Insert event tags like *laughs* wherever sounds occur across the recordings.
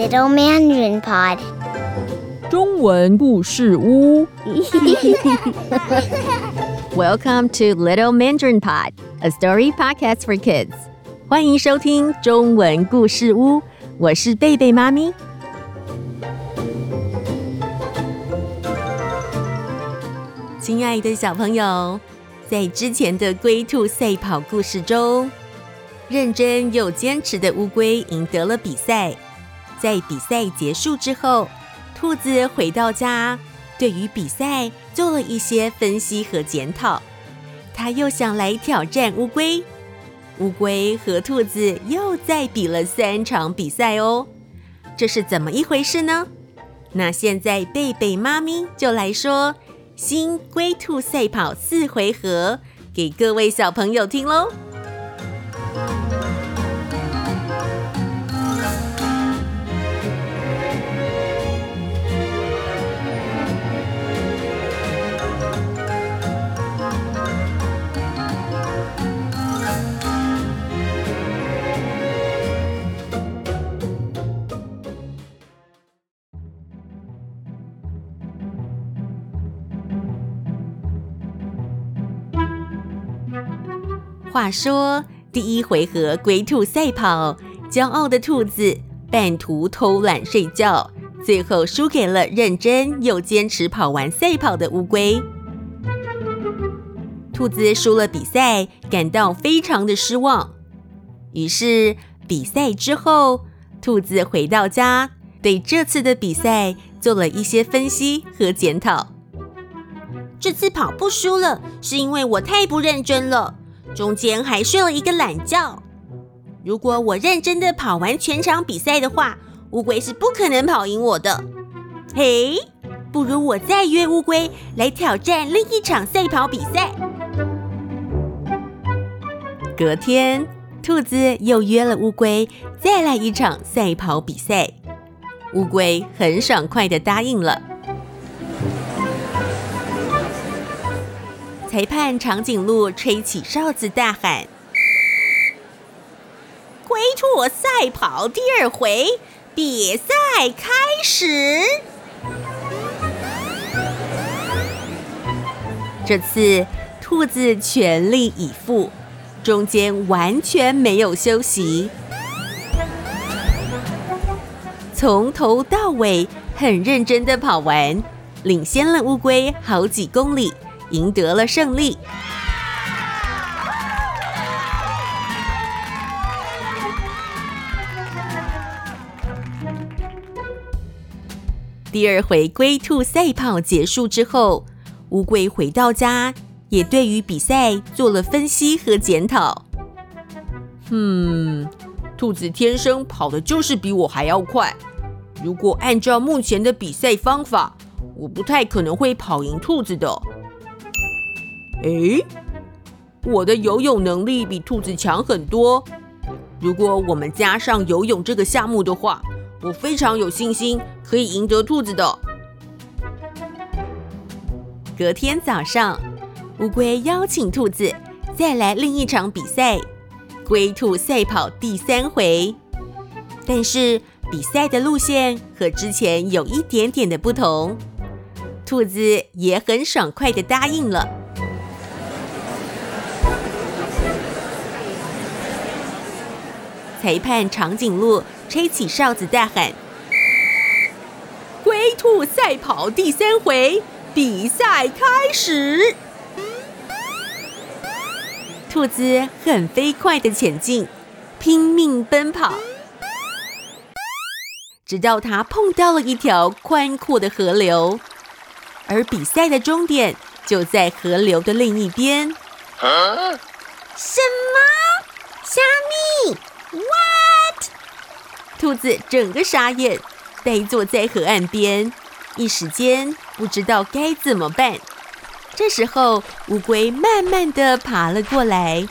Little Mandarin Pod. 中文故事屋。 Welcome to *laughs* Little Mandarin Pod, a story podcast for kids. 欢迎收听中文故事屋，我是贝贝妈咪。亲爱的小朋友，在之前的龟兔赛跑故事中，认真又坚持的乌龟赢得了比赛。 在比赛结束之后，兔子回到家，对于比赛做了一些分析和检讨。他又想来挑战乌龟。乌龟和兔子又再比了三场比赛哦，这是怎么一回事呢？那现在贝贝妈咪就来说新龟兔赛跑四回合给各位小朋友听喽。话说，第一回合龟兔赛跑，骄傲的兔子半途偷懒睡觉，最后输给了认真又坚持跑完赛跑的乌龟。兔子输了比赛，感到非常的失望。于是比赛之后，兔子回到家，对这次的比赛做了一些分析和检讨。这次跑步输了，是因为我太不认真了。中间还睡了一个懒觉。如果我认真的跑完全场比赛的话，乌龟是不可能跑赢我的。嘿，不如我再约乌龟来挑战另一场赛跑比赛。隔天，兔子又约了乌龟再来一场赛跑比赛。乌龟很爽快的答应了。裁判长颈鹿吹起哨子，大喊：“龟兔赛跑第二回，比赛开始！”这次兔子全力以赴，中间完全没有休息，从头到尾很认真的跑完，领先了乌龟好几公里。赢得了胜利。第二回龟兔赛跑结束之后，乌龟回到家，也对于比赛做了分析和检讨。嗯，兔子天生跑的就是比我还要快。如果按照目前的比赛方法，我不太可能会跑赢兔子的。诶，我的游泳能力比兔子强很多。如果我们加上游泳这个项目的话，我非常有信心可以赢得兔子的。隔天早上，乌龟邀请兔子再来另一场比赛——龟兔赛跑第三回。但是比赛的路线和之前有一点点的不同，兔子也很爽快的答应了。裁判长颈鹿吹起哨子，大喊：“龟兔赛跑第三回，比赛开始！”兔子很飞快的前进，拼命奔跑，直到它碰到了一条宽阔的河流，而比赛的终点就在河流的另一边。啊？什么？虾？兔子整个傻眼，呆坐在河岸边，一时间不知道该怎么办。这时候，乌龟慢慢地爬了过来。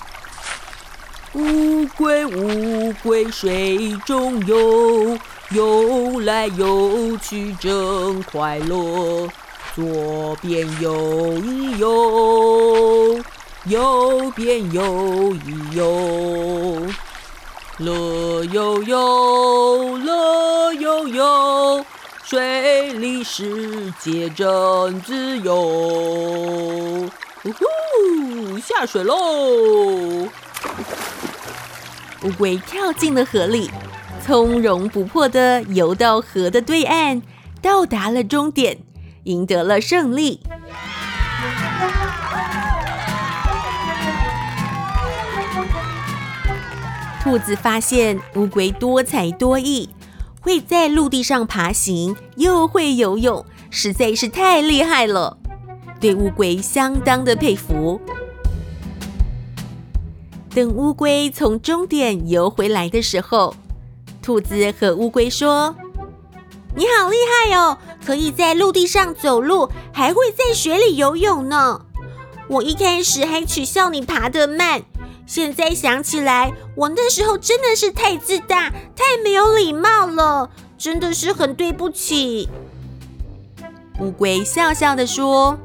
乌龟，乌龟，水中游，游来游去真快乐。左边游一游，右边游一游。乐悠悠，乐悠悠水里世界真自由。呜呼，下水喽！乌龟跳进了河里，从容不迫地游到河的对岸，到达了终点，赢得了胜利。兔子发现乌龟多才多艺，会在陆地上爬行，又会游泳，实在是太厉害了，对乌龟相当的佩服。等乌龟从终点游回来的时候，兔子和乌龟说：“你好厉害哦，可以在陆地上走路，还会在水里游泳呢。我一开始还取笑你爬得慢。”现在想起来，我那时候真的是太自大，太没有礼貌了，真的是很对不起。乌龟笑笑的说：“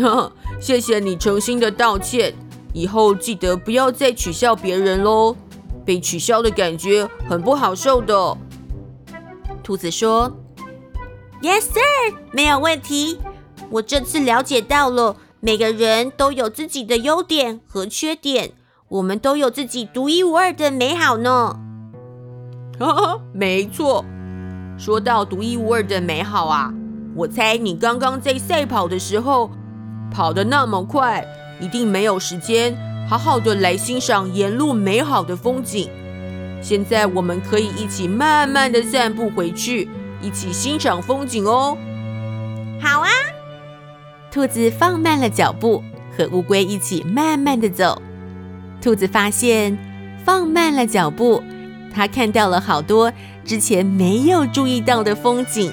呵，*laughs* 谢谢你诚心的道歉，以后记得不要再取笑别人喽，被取笑的感觉很不好受的。”兔子说：“Yes, sir，没有问题。我这次了解到了，每个人都有自己的优点和缺点。”我们都有自己独一无二的美好呢。*laughs* 哈哈，没错。说到独一无二的美好啊，我猜你刚刚在赛跑的时候跑得那么快，一定没有时间好好的来欣赏沿路美好的风景。现在我们可以一起慢慢的散步回去，一起欣赏风景哦。好啊，兔子放慢了脚步，和乌龟一起慢慢的走。兔子发现，放慢了脚步，它看到了好多之前没有注意到的风景。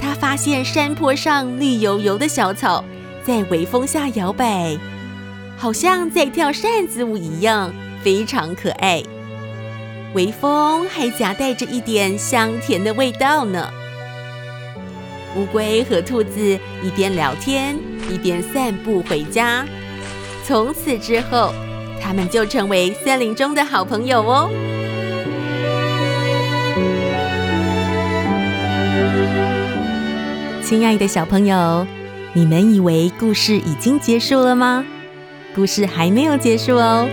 它发现山坡上绿油油的小草在微风下摇摆，好像在跳扇子舞一样，非常可爱。微风还夹带着一点香甜的味道呢。乌龟和兔子一边聊天，一边散步回家。从此之后，他们就成为森林中的好朋友哦。亲爱的小朋友，你们以为故事已经结束了吗？故事还没有结束哦。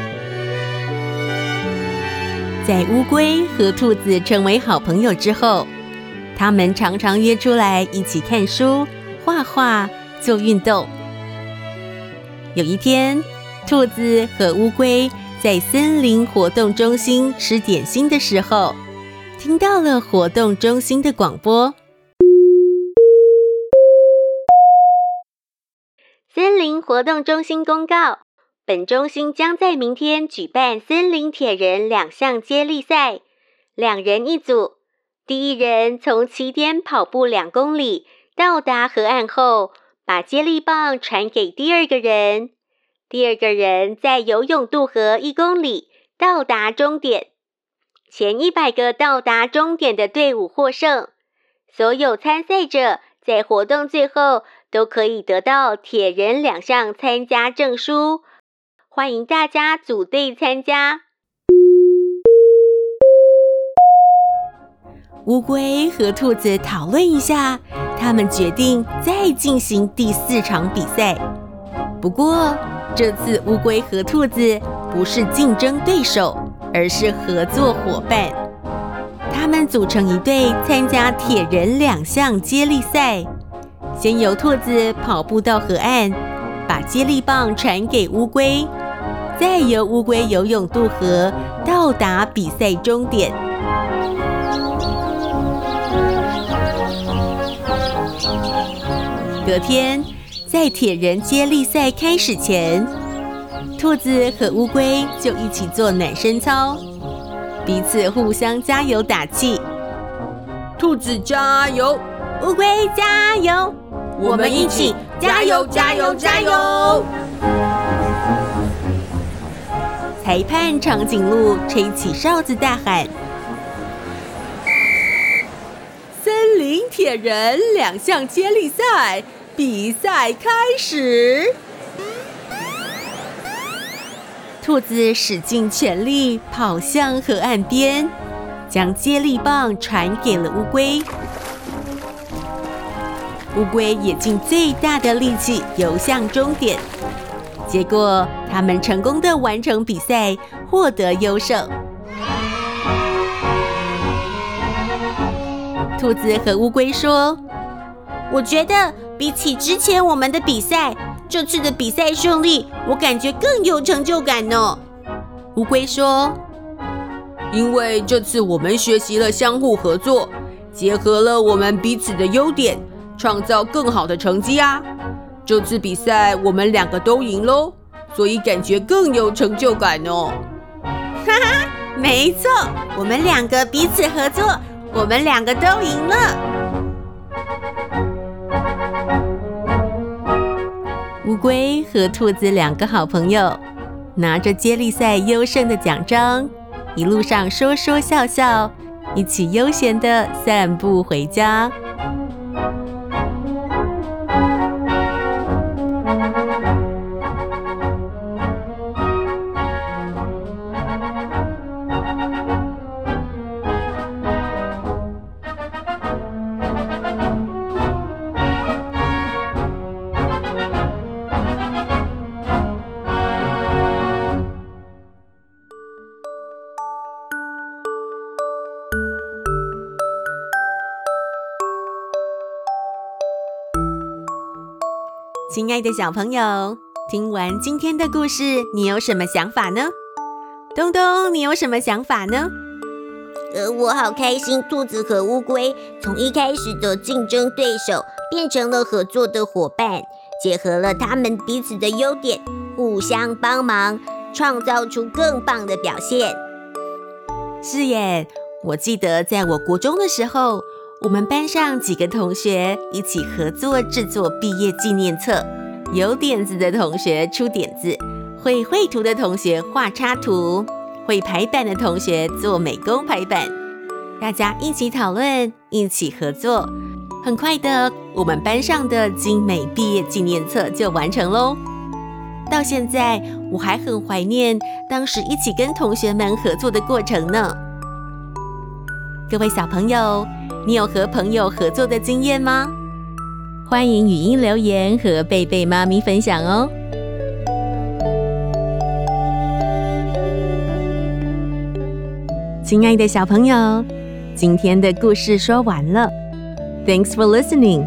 在乌龟和兔子成为好朋友之后，他们常常约出来一起看书、画画、做运动。有一天，兔子和乌龟在森林活动中心吃点心的时候，听到了活动中心的广播：森林活动中心公告，本中心将在明天举办森林铁人两项接力赛，两人一组，第一人从起点跑步两公里，到达河岸后，把接力棒传给第二个人。第二个人在游泳渡河一公里，到达终点。前一百个到达终点的队伍获胜。所有参赛者在活动最后都可以得到铁人两项参加证书。欢迎大家组队参加。乌龟和兔子讨论一下，他们决定再进行第四场比赛。不过，这次乌龟和兔子不是竞争对手，而是合作伙伴。他们组成一队参加铁人两项接力赛。先由兔子跑步到河岸，把接力棒传给乌龟，再由乌龟游泳渡河，到达比赛终点。隔天，在铁人接力赛开始前，兔子和乌龟就一起做暖身操，彼此互相加油打气。兔子加油，乌龟加油，我们一起加油加油加油！裁判长颈鹿吹起哨子，大喊：“森林铁人两项接力赛！”比赛开始，兔子使尽全力跑向河岸边，将接力棒传给了乌龟。乌龟也尽最大的力气游向终点。结果，他们成功的完成比赛，获得优胜。兔子和乌龟说：“我觉得比起之前我们的比赛，这次的比赛胜利，我感觉更有成就感呢。”乌龟说：“因为这次我们学习了相互合作，结合了我们彼此的优点，创造更好的成绩啊！这次比赛我们两个都赢喽，所以感觉更有成就感哦。”哈哈，没错，我们两个彼此合作。我们两个都赢了。乌龟和兔子两个好朋友，拿着接力赛优胜的奖章，一路上说说笑笑，一起悠闲地散步回家。亲爱的小朋友，听完今天的故事，你有什么想法呢？东东，你有什么想法呢？呃，我好开心，兔子和乌龟从一开始的竞争对手变成了合作的伙伴，结合了他们彼此的优点，互相帮忙，创造出更棒的表现。是耶，我记得在我国中的时候。我们班上几个同学一起合作制作毕业纪念册，有点子的同学出点子，会绘图的同学画插图，会排版的同学做美工排版，大家一起讨论，一起合作，很快的，我们班上的精美毕业纪念册就完成喽。到现在，我还很怀念当时一起跟同学们合作的过程呢。各位小朋友。你有和朋友合作的经验吗？欢迎语音留言和贝贝妈咪分享哦。亲爱的小朋友，今天的故事说完了。Thanks for listening。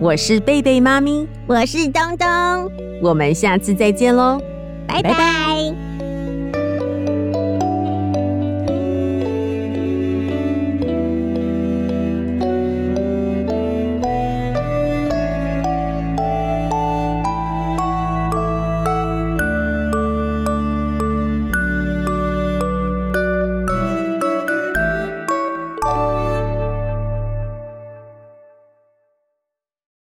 我是贝贝妈咪，我是东东，我们下次再见喽，拜拜。